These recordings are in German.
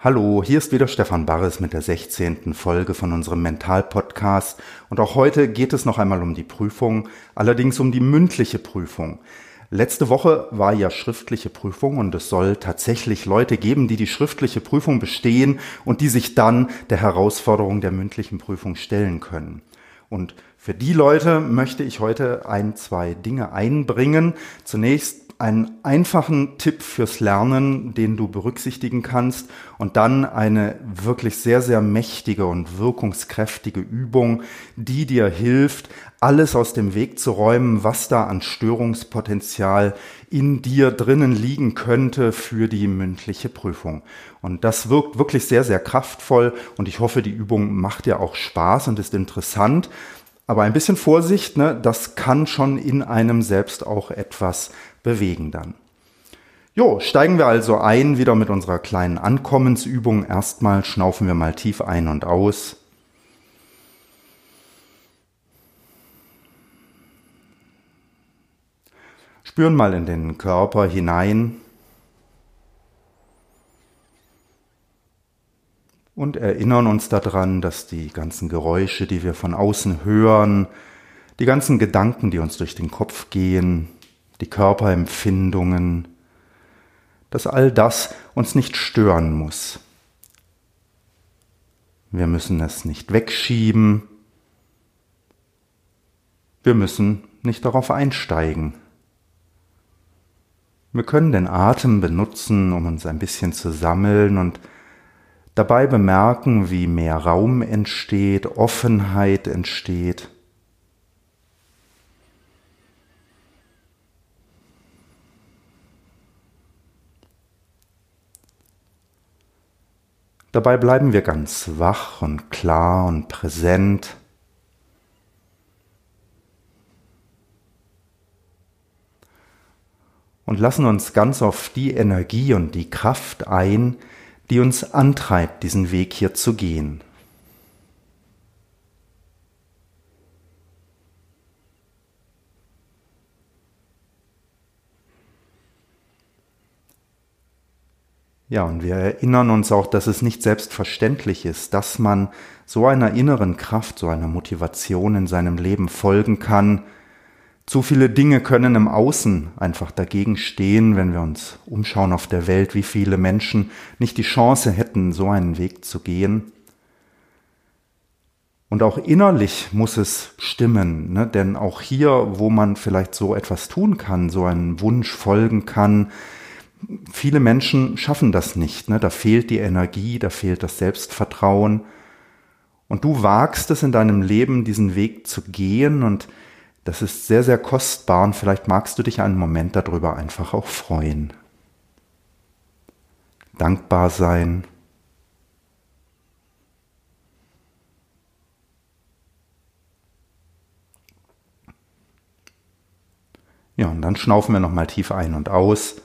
Hallo, hier ist wieder Stefan Barres mit der 16. Folge von unserem Mental-Podcast und auch heute geht es noch einmal um die Prüfung, allerdings um die mündliche Prüfung. Letzte Woche war ja schriftliche Prüfung und es soll tatsächlich Leute geben, die die schriftliche Prüfung bestehen und die sich dann der Herausforderung der mündlichen Prüfung stellen können. Und für die Leute möchte ich heute ein, zwei Dinge einbringen. Zunächst einen einfachen Tipp fürs Lernen, den du berücksichtigen kannst und dann eine wirklich sehr, sehr mächtige und wirkungskräftige Übung, die dir hilft, alles aus dem Weg zu räumen, was da an Störungspotenzial in dir drinnen liegen könnte für die mündliche Prüfung. Und das wirkt wirklich sehr, sehr kraftvoll und ich hoffe, die Übung macht dir auch Spaß und ist interessant. Aber ein bisschen Vorsicht, ne, das kann schon in einem selbst auch etwas bewegen dann. Jo, steigen wir also ein, wieder mit unserer kleinen Ankommensübung. Erstmal schnaufen wir mal tief ein und aus. Spüren mal in den Körper hinein. Und erinnern uns daran, dass die ganzen Geräusche, die wir von außen hören, die ganzen Gedanken, die uns durch den Kopf gehen, die Körperempfindungen, dass all das uns nicht stören muss. Wir müssen es nicht wegschieben. Wir müssen nicht darauf einsteigen. Wir können den Atem benutzen, um uns ein bisschen zu sammeln und dabei bemerken, wie mehr Raum entsteht, Offenheit entsteht. Dabei bleiben wir ganz wach und klar und präsent. Und lassen uns ganz auf die Energie und die Kraft ein, die uns antreibt, diesen Weg hier zu gehen. Ja, und wir erinnern uns auch, dass es nicht selbstverständlich ist, dass man so einer inneren Kraft, so einer Motivation in seinem Leben folgen kann. Zu viele Dinge können im Außen einfach dagegen stehen, wenn wir uns umschauen auf der Welt, wie viele Menschen nicht die Chance hätten, so einen Weg zu gehen. Und auch innerlich muss es stimmen, ne? denn auch hier, wo man vielleicht so etwas tun kann, so einen Wunsch folgen kann, viele Menschen schaffen das nicht. Ne? Da fehlt die Energie, da fehlt das Selbstvertrauen. Und du wagst es in deinem Leben, diesen Weg zu gehen und das ist sehr, sehr kostbar und vielleicht magst du dich einen Moment darüber einfach auch freuen. Dankbar sein. Ja, und dann schnaufen wir nochmal tief ein und aus.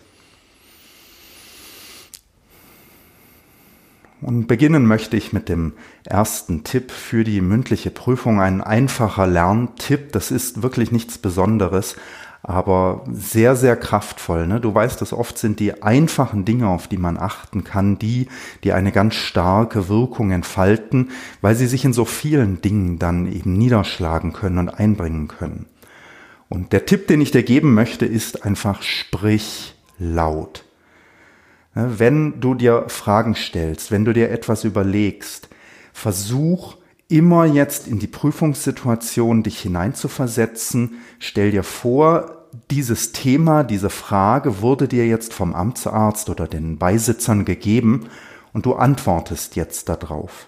Und beginnen möchte ich mit dem ersten Tipp für die mündliche Prüfung. Ein einfacher Lerntipp. Das ist wirklich nichts Besonderes, aber sehr, sehr kraftvoll. Ne? Du weißt, dass oft sind die einfachen Dinge, auf die man achten kann, die, die eine ganz starke Wirkung entfalten, weil sie sich in so vielen Dingen dann eben niederschlagen können und einbringen können. Und der Tipp, den ich dir geben möchte, ist einfach sprich laut. Wenn du dir Fragen stellst, wenn du dir etwas überlegst, versuch immer jetzt in die Prüfungssituation dich hineinzuversetzen. Stell dir vor, dieses Thema, diese Frage wurde dir jetzt vom Amtsarzt oder den Beisitzern gegeben und du antwortest jetzt darauf.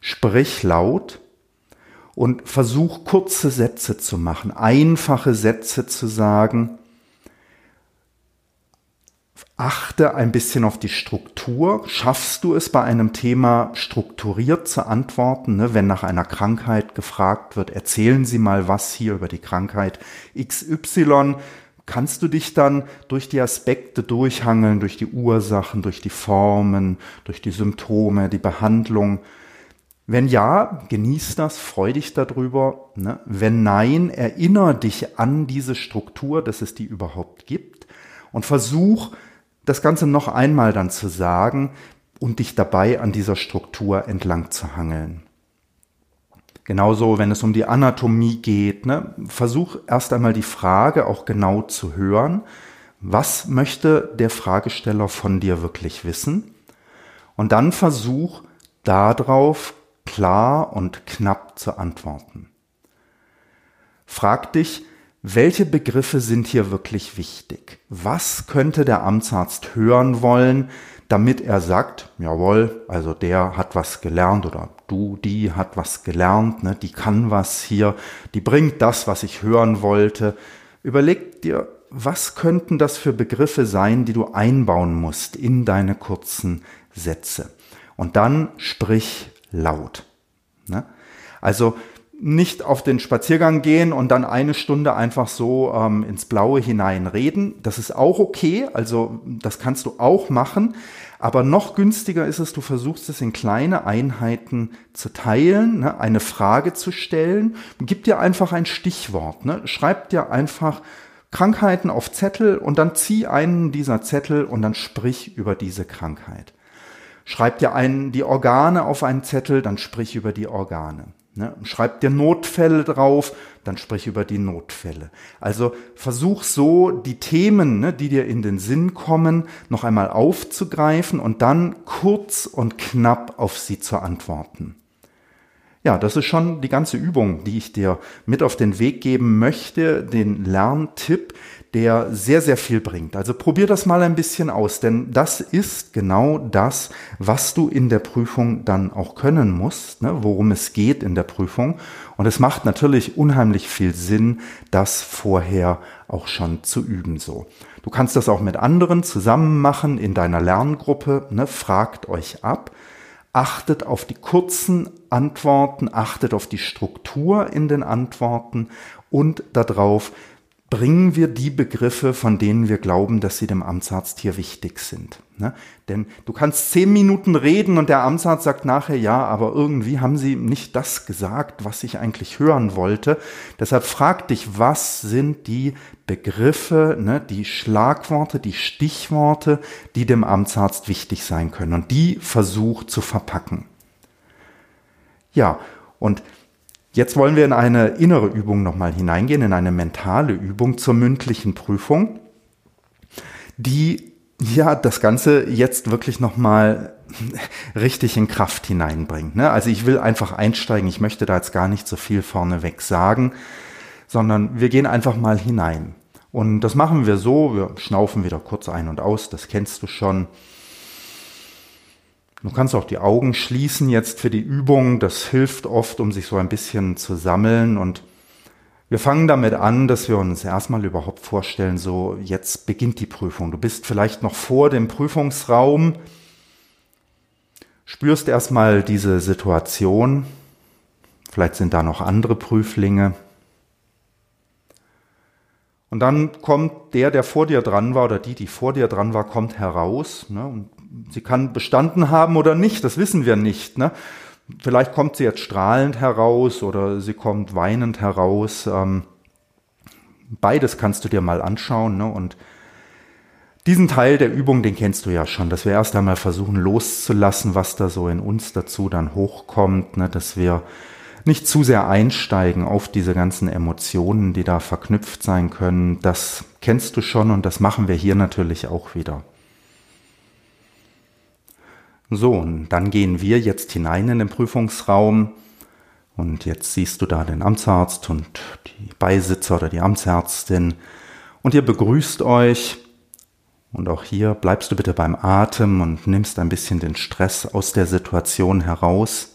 Sprich laut und versuch kurze Sätze zu machen, einfache Sätze zu sagen, achte ein bisschen auf die Struktur. Schaffst du es bei einem Thema strukturiert zu antworten? Ne? Wenn nach einer Krankheit gefragt wird, erzählen Sie mal was hier über die Krankheit XY. Kannst du dich dann durch die Aspekte durchhangeln, durch die Ursachen, durch die Formen, durch die Symptome, die Behandlung? Wenn ja, genieß das, freu dich darüber. Ne? Wenn nein, erinnere dich an diese Struktur, dass es die überhaupt gibt und versuch, das Ganze noch einmal dann zu sagen und dich dabei an dieser Struktur entlang zu hangeln. Genauso, wenn es um die Anatomie geht, ne, versuch erst einmal die Frage auch genau zu hören. Was möchte der Fragesteller von dir wirklich wissen? Und dann versuch darauf klar und knapp zu antworten. Frag dich, welche Begriffe sind hier wirklich wichtig? Was könnte der Amtsarzt hören wollen, damit er sagt, jawohl, also der hat was gelernt oder du, die hat was gelernt, ne, die kann was hier, die bringt das, was ich hören wollte. Überleg dir, was könnten das für Begriffe sein, die du einbauen musst in deine kurzen Sätze? Und dann sprich laut. Ne? Also nicht auf den Spaziergang gehen und dann eine Stunde einfach so ähm, ins Blaue hinein reden. Das ist auch okay, also das kannst du auch machen. Aber noch günstiger ist es, du versuchst es in kleine Einheiten zu teilen, ne, eine Frage zu stellen. Gib dir einfach ein Stichwort. Ne? Schreib dir einfach Krankheiten auf Zettel und dann zieh einen dieser Zettel und dann sprich über diese Krankheit. Schreib dir einen, die Organe auf einen Zettel, dann sprich über die Organe. Ne? Schreib dir Notfälle drauf, dann sprich über die Notfälle. Also versuch so die Themen, ne, die dir in den Sinn kommen, noch einmal aufzugreifen und dann kurz und knapp auf sie zu antworten. Ja, das ist schon die ganze Übung, die ich dir mit auf den Weg geben möchte, den Lerntipp, der sehr, sehr viel bringt. Also probier das mal ein bisschen aus, denn das ist genau das, was du in der Prüfung dann auch können musst, ne, worum es geht in der Prüfung. Und es macht natürlich unheimlich viel Sinn, das vorher auch schon zu üben so. Du kannst das auch mit anderen zusammen machen in deiner Lerngruppe, ne, fragt euch ab achtet auf die kurzen Antworten, achtet auf die Struktur in den Antworten und darauf, bringen wir die Begriffe, von denen wir glauben, dass sie dem Amtsarzt hier wichtig sind. Ne? Denn du kannst zehn Minuten reden und der Amtsarzt sagt nachher, ja, aber irgendwie haben sie nicht das gesagt, was ich eigentlich hören wollte. Deshalb frag dich, was sind die Begriffe, ne, die Schlagworte, die Stichworte, die dem Amtsarzt wichtig sein können. Und die versuch zu verpacken. Ja, und Jetzt wollen wir in eine innere Übung nochmal hineingehen, in eine mentale Übung zur mündlichen Prüfung, die ja das Ganze jetzt wirklich nochmal richtig in Kraft hineinbringt. Ne? Also ich will einfach einsteigen, ich möchte da jetzt gar nicht so viel vorneweg sagen, sondern wir gehen einfach mal hinein. Und das machen wir so, wir schnaufen wieder kurz ein und aus, das kennst du schon. Du kannst auch die Augen schließen jetzt für die Übung. Das hilft oft, um sich so ein bisschen zu sammeln. Und wir fangen damit an, dass wir uns erstmal überhaupt vorstellen, so jetzt beginnt die Prüfung. Du bist vielleicht noch vor dem Prüfungsraum, spürst erstmal diese Situation. Vielleicht sind da noch andere Prüflinge. Und dann kommt der, der vor dir dran war, oder die, die vor dir dran war, kommt heraus. Ne, und sie kann bestanden haben oder nicht, das wissen wir nicht. Ne? Vielleicht kommt sie jetzt strahlend heraus oder sie kommt weinend heraus. Ähm, beides kannst du dir mal anschauen. Ne? Und diesen Teil der Übung, den kennst du ja schon, dass wir erst einmal versuchen loszulassen, was da so in uns dazu dann hochkommt, ne? dass wir nicht zu sehr einsteigen auf diese ganzen Emotionen, die da verknüpft sein können. Das kennst du schon und das machen wir hier natürlich auch wieder. So, und dann gehen wir jetzt hinein in den Prüfungsraum und jetzt siehst du da den Amtsarzt und die Beisitzer oder die Amtsärztin und ihr begrüßt euch und auch hier bleibst du bitte beim Atem und nimmst ein bisschen den Stress aus der Situation heraus.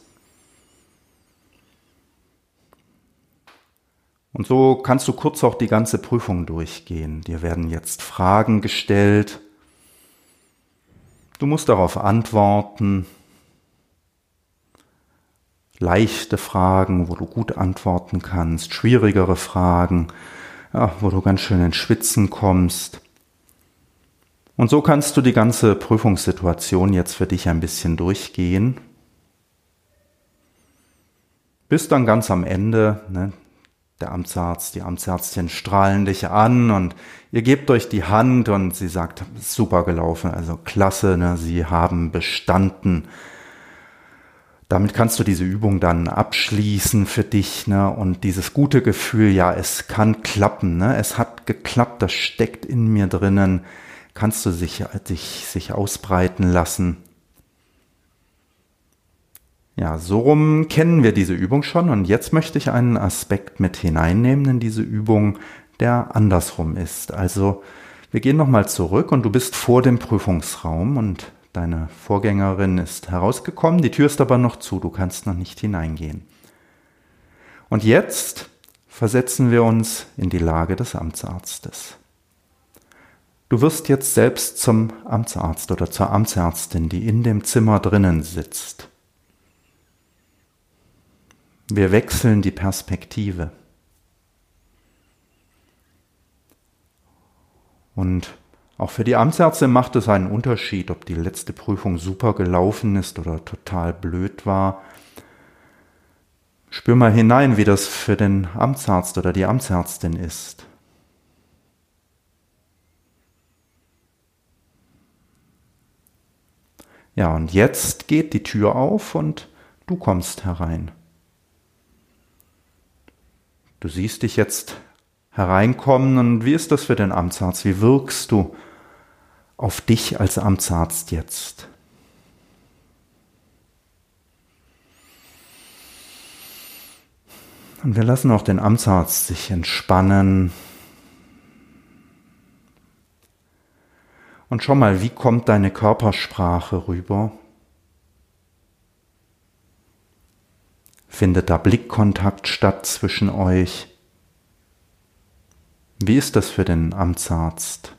Und so kannst du kurz auch die ganze Prüfung durchgehen. Dir werden jetzt Fragen gestellt Du musst darauf antworten. Leichte Fragen, wo du gut antworten kannst, schwierigere Fragen, ja, wo du ganz schön ins Schwitzen kommst. Und so kannst du die ganze Prüfungssituation jetzt für dich ein bisschen durchgehen. Bis dann ganz am Ende, ne, der Amtsarzt, die Amtsärztin strahlen dich an und ihr gebt euch die Hand und sie sagt, super gelaufen, also klasse, ne, sie haben bestanden. Damit kannst du diese Übung dann abschließen für dich ne, und dieses gute Gefühl, ja, es kann klappen, ne, es hat geklappt, das steckt in mir drinnen kannst du sich, sich, sich ausbreiten lassen. Ja, so rum kennen wir diese Übung schon und jetzt möchte ich einen Aspekt mit hineinnehmen in diese Übung, der andersrum ist. Also wir gehen nochmal zurück und du bist vor dem Prüfungsraum und deine Vorgängerin ist herausgekommen, die Tür ist aber noch zu, du kannst noch nicht hineingehen. Und jetzt versetzen wir uns in die Lage des Amtsarztes. Du wirst jetzt selbst zum Amtsarzt oder zur Amtsärztin, die in dem Zimmer drinnen sitzt. Wir wechseln die Perspektive. Und auch für die Amtsärztin macht es einen Unterschied, ob die letzte Prüfung super gelaufen ist oder total blöd war. Spür mal hinein, wie das für den Amtsarzt oder die Amtsärztin ist. Ja, und jetzt geht die Tür auf und du kommst herein. Du siehst dich jetzt hereinkommen und wie ist das für den Amtsarzt? Wie wirkst du auf dich als Amtsarzt jetzt? Und wir lassen auch den Amtsarzt sich entspannen, Und schau mal, wie kommt deine Körpersprache rüber? Findet da Blickkontakt statt zwischen euch? Wie ist das für den Amtsarzt?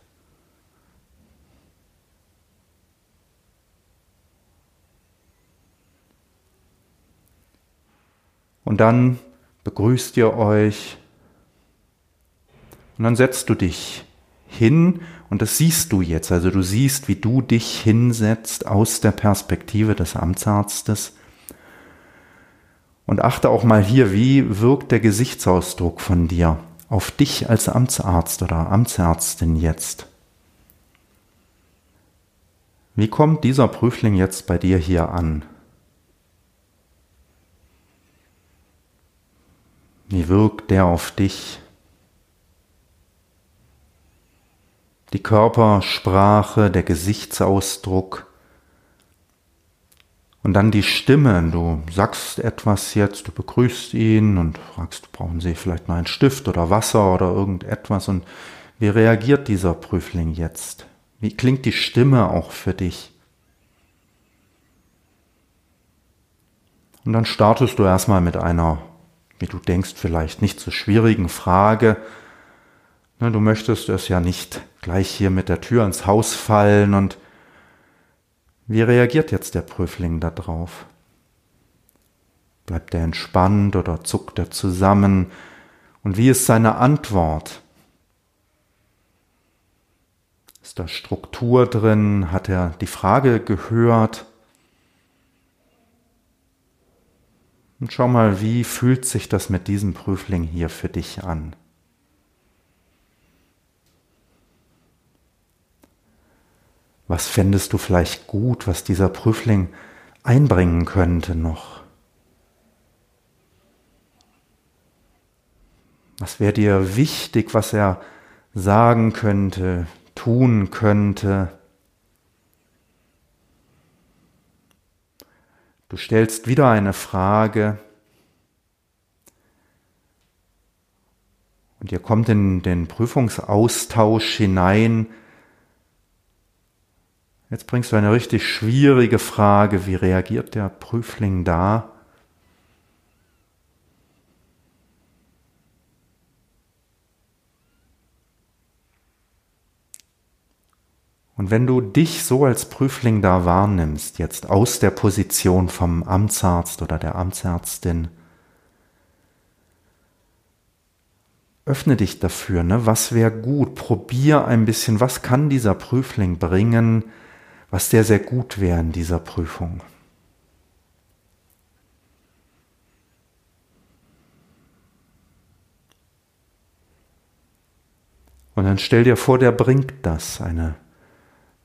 Und dann begrüßt ihr euch und dann setzt du dich hin und das siehst du jetzt. Also du siehst, wie du dich hinsetzt aus der Perspektive des Amtsarztes. Und achte auch mal hier, wie wirkt der Gesichtsausdruck von dir auf dich als Amtsarzt oder Amtsärztin jetzt? Wie kommt dieser Prüfling jetzt bei dir hier an? Wie wirkt der auf dich? die Körpersprache, der Gesichtsausdruck und dann die Stimme. Du sagst etwas jetzt, du begrüßt ihn und fragst, brauchen Sie vielleicht mal einen Stift oder Wasser oder irgendetwas und wie reagiert dieser Prüfling jetzt? Wie klingt die Stimme auch für dich? Und dann startest du erstmal mit einer, wie du denkst, vielleicht nicht so schwierigen Frage, du möchtest es ja nicht gleich hier mit der Tür ins Haus fallen und wie reagiert jetzt der Prüfling darauf? Bleibt er entspannt oder zuckt er zusammen? Und wie ist seine Antwort? Ist da Struktur drin? Hat er die Frage gehört? Und schau mal, wie fühlt sich das mit diesem Prüfling hier für dich an? Was fändest du vielleicht gut, was dieser Prüfling einbringen könnte noch? Was wäre dir wichtig, was er sagen könnte, tun könnte? Du stellst wieder eine Frage und ihr kommt in den Prüfungsaustausch hinein, Jetzt bringst du eine richtig schwierige Frage. Wie reagiert der Prüfling da? Und wenn du dich so als Prüfling da wahrnimmst, jetzt aus der Position vom Amtsarzt oder der Amtsärztin, öffne dich dafür, ne? was wäre gut, probier ein bisschen, was kann dieser Prüfling bringen, was sehr, sehr gut wäre in dieser Prüfung. Und dann stell dir vor, der bringt das, eine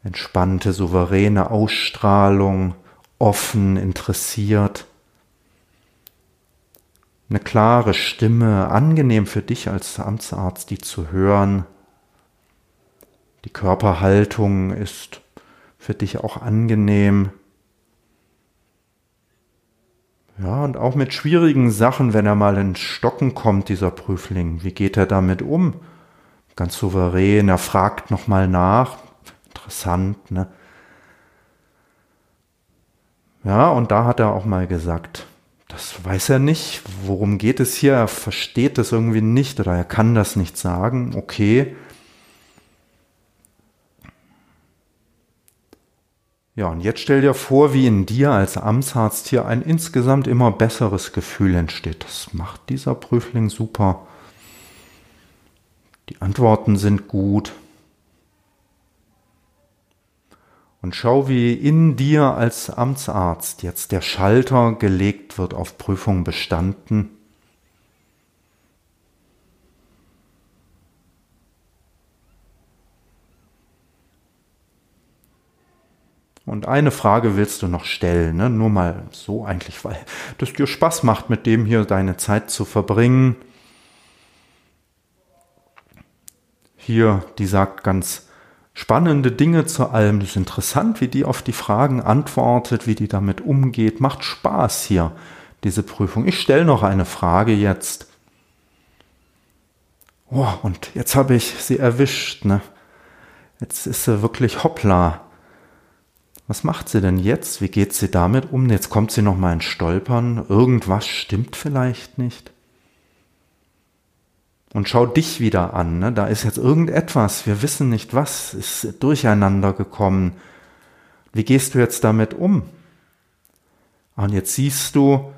entspannte, souveräne Ausstrahlung, offen, interessiert, eine klare Stimme, angenehm für dich als Amtsarzt, die zu hören. Die Körperhaltung ist für dich auch angenehm. Ja, und auch mit schwierigen Sachen, wenn er mal ins Stocken kommt, dieser Prüfling, wie geht er damit um? Ganz souverän, er fragt nochmal nach, interessant, ne? Ja, und da hat er auch mal gesagt, das weiß er nicht, worum geht es hier, er versteht das irgendwie nicht oder er kann das nicht sagen, okay. Ja, und jetzt stell dir vor, wie in dir als Amtsarzt hier ein insgesamt immer besseres Gefühl entsteht. Das macht dieser Prüfling super. Die Antworten sind gut. Und schau, wie in dir als Amtsarzt jetzt der Schalter gelegt wird auf Prüfung bestanden. Und eine Frage willst du noch stellen, ne? nur mal so eigentlich, weil das dir Spaß macht, mit dem hier deine Zeit zu verbringen. Hier, die sagt ganz spannende Dinge zu allem. Das ist interessant, wie die auf die Fragen antwortet, wie die damit umgeht. Macht Spaß hier, diese Prüfung. Ich stelle noch eine Frage jetzt. Oh, und jetzt habe ich sie erwischt. Ne? Jetzt ist sie wirklich hoppla. Was macht sie denn jetzt? Wie geht sie damit um? Jetzt kommt sie noch mal ins Stolpern. Irgendwas stimmt vielleicht nicht und schau dich wieder an. Ne? Da ist jetzt irgendetwas, wir wissen nicht was, ist durcheinander gekommen. Wie gehst du jetzt damit um? Und jetzt siehst du,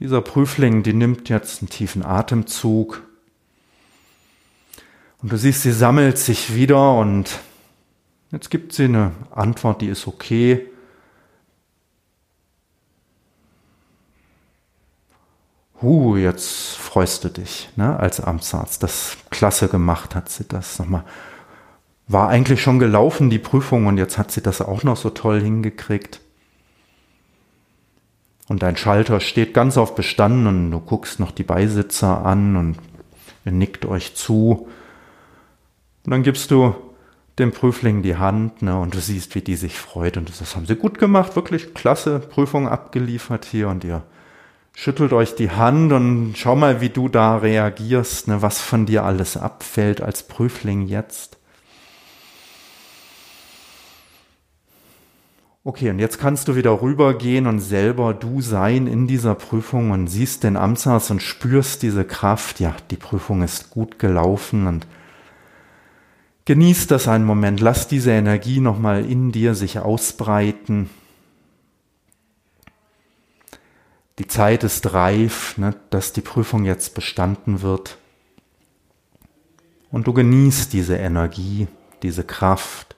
dieser Prüfling, die nimmt jetzt einen tiefen Atemzug. Und du siehst, sie sammelt sich wieder und jetzt gibt sie eine Antwort, die ist okay. Huh, jetzt freust du dich, ne, als Amtsarzt. Das klasse gemacht hat sie das nochmal. War eigentlich schon gelaufen, die Prüfung, und jetzt hat sie das auch noch so toll hingekriegt. Und dein Schalter steht ganz auf bestanden und du guckst noch die Beisitzer an und nickt euch zu. Und dann gibst du dem Prüfling die Hand, ne, und du siehst, wie die sich freut. Und das haben sie gut gemacht, wirklich klasse Prüfung abgeliefert hier und ihr schüttelt euch die Hand und schau mal, wie du da reagierst, ne, was von dir alles abfällt als Prüfling jetzt. Okay, und jetzt kannst du wieder rübergehen und selber du sein in dieser Prüfung und siehst den Amtsarzt und spürst diese Kraft. Ja, die Prüfung ist gut gelaufen und genieß das einen Moment. Lass diese Energie nochmal in dir sich ausbreiten. die Zeit ist reif, ne, dass die Prüfung jetzt bestanden wird. Und du genießt diese Energie, diese Kraft.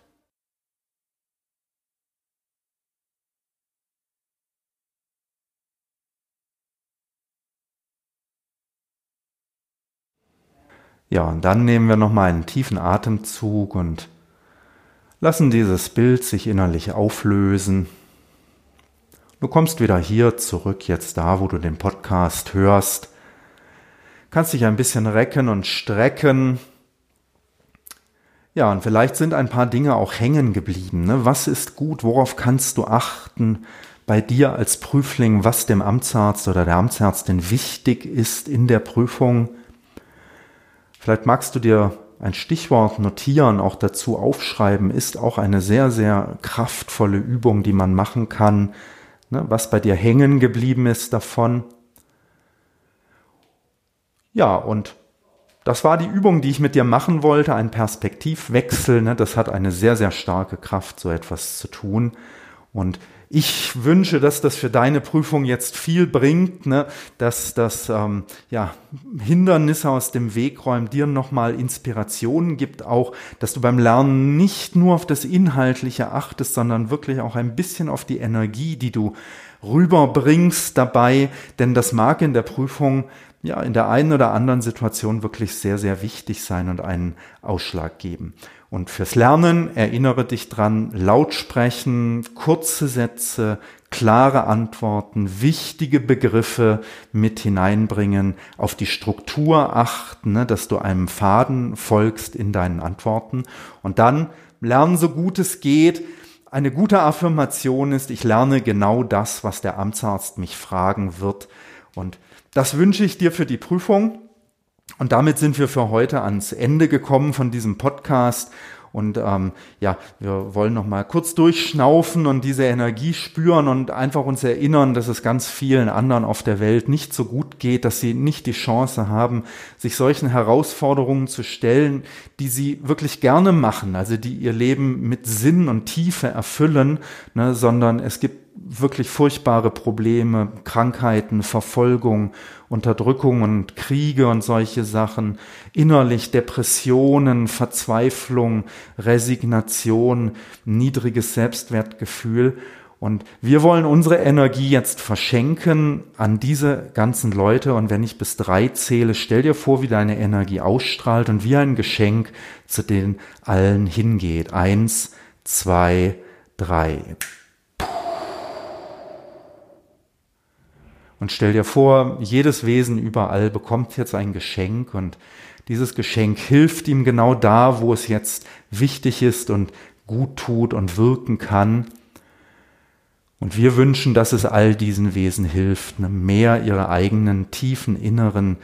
Ja, und dann nehmen wir nochmal einen tiefen Atemzug und lassen dieses Bild sich innerlich auflösen. Du kommst wieder hier zurück, jetzt da, wo du den Podcast hörst. Kannst dich ein bisschen recken und strecken. Ja, und vielleicht sind ein paar Dinge auch hängen geblieben. Ne? Was ist gut? Worauf kannst du achten bei dir als Prüfling, was dem Amtsarzt oder der Amtsärztin wichtig ist in der Prüfung? Vielleicht magst du dir ein Stichwort notieren, auch dazu aufschreiben, ist auch eine sehr, sehr kraftvolle Übung, die man machen kann, ne, was bei dir hängen geblieben ist davon. Ja, und das war die Übung, die ich mit dir machen wollte, ein Perspektivwechsel. Ne? Das hat eine sehr, sehr starke Kraft, so etwas zu tun. Und ich wünsche, dass das für deine Prüfung jetzt viel bringt, ne? dass das ähm, ja, Hindernisse aus dem Weg räumt, dir nochmal Inspirationen gibt, auch, dass du beim Lernen nicht nur auf das Inhaltliche achtest, sondern wirklich auch ein bisschen auf die Energie, die du rüberbringst dabei, denn das mag in der Prüfung ja in der einen oder anderen Situation wirklich sehr, sehr wichtig sein und einen Ausschlag geben. Und fürs Lernen erinnere dich dran, laut sprechen, kurze Sätze, klare Antworten, wichtige Begriffe mit hineinbringen, auf die Struktur achten, ne, dass du einem Faden folgst in deinen Antworten und dann lernen so gut es geht, eine gute Affirmation ist, ich lerne genau das, was der Amtsarzt mich fragen wird. Und das wünsche ich dir für die Prüfung. Und damit sind wir für heute ans Ende gekommen von diesem Podcast. Und ähm, ja, wir wollen noch mal kurz durchschnaufen und diese Energie spüren und einfach uns erinnern, dass es ganz vielen anderen auf der Welt nicht so gut geht, dass sie nicht die Chance haben, sich solchen Herausforderungen zu stellen, die sie wirklich gerne machen, also die ihr Leben mit Sinn und Tiefe erfüllen, ne, sondern es gibt wirklich furchtbare Probleme, Krankheiten, Verfolgung, Unterdrückung und Kriege und solche Sachen, innerlich Depressionen, Verzweiflung, Resignation, niedriges Selbstwertgefühl. Und wir wollen unsere Energie jetzt verschenken an diese ganzen Leute. Und wenn ich bis drei zähle, stell dir vor, wie deine Energie ausstrahlt und wie ein Geschenk zu den allen hingeht. Eins, zwei, drei. Und stell dir vor, jedes Wesen überall bekommt jetzt ein Geschenk und dieses Geschenk hilft ihm genau da, wo es jetzt wichtig ist und gut tut und wirken kann. Und wir wünschen, dass es all diesen Wesen hilft, mehr ihre eigenen tiefen inneren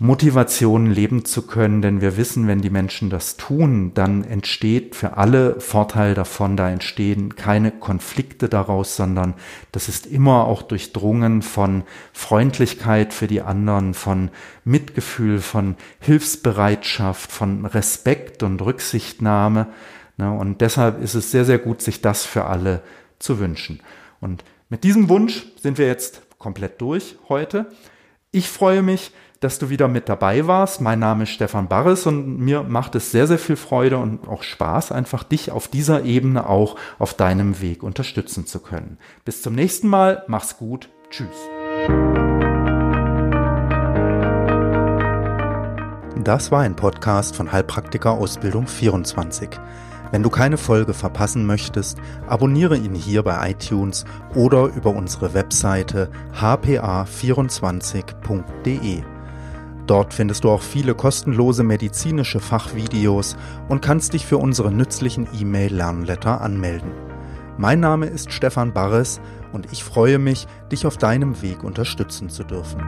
Motivation leben zu können, denn wir wissen, wenn die Menschen das tun, dann entsteht für alle Vorteil davon, da entstehen keine Konflikte daraus, sondern das ist immer auch durchdrungen von Freundlichkeit für die anderen, von Mitgefühl, von Hilfsbereitschaft, von Respekt und Rücksichtnahme. Ne, und deshalb ist es sehr, sehr gut, sich das für alle zu wünschen. Und mit diesem Wunsch sind wir jetzt komplett durch heute. Ich freue mich, dass du wieder mit dabei warst. Mein Name ist Stefan Barres und mir macht es sehr, sehr viel Freude und auch Spaß, einfach dich auf dieser Ebene auch auf deinem Weg unterstützen zu können. Bis zum nächsten Mal. Mach's gut. Tschüss. Das war ein Podcast von Heilpraktiker Ausbildung 24. Wenn du keine Folge verpassen möchtest, abonniere ihn hier bei iTunes oder über unsere Webseite hpa24.de. Dort findest du auch viele kostenlose medizinische Fachvideos und kannst dich für unsere nützlichen E-Mail-Lernletter anmelden. Mein Name ist Stefan Barres und ich freue mich, dich auf deinem Weg unterstützen zu dürfen.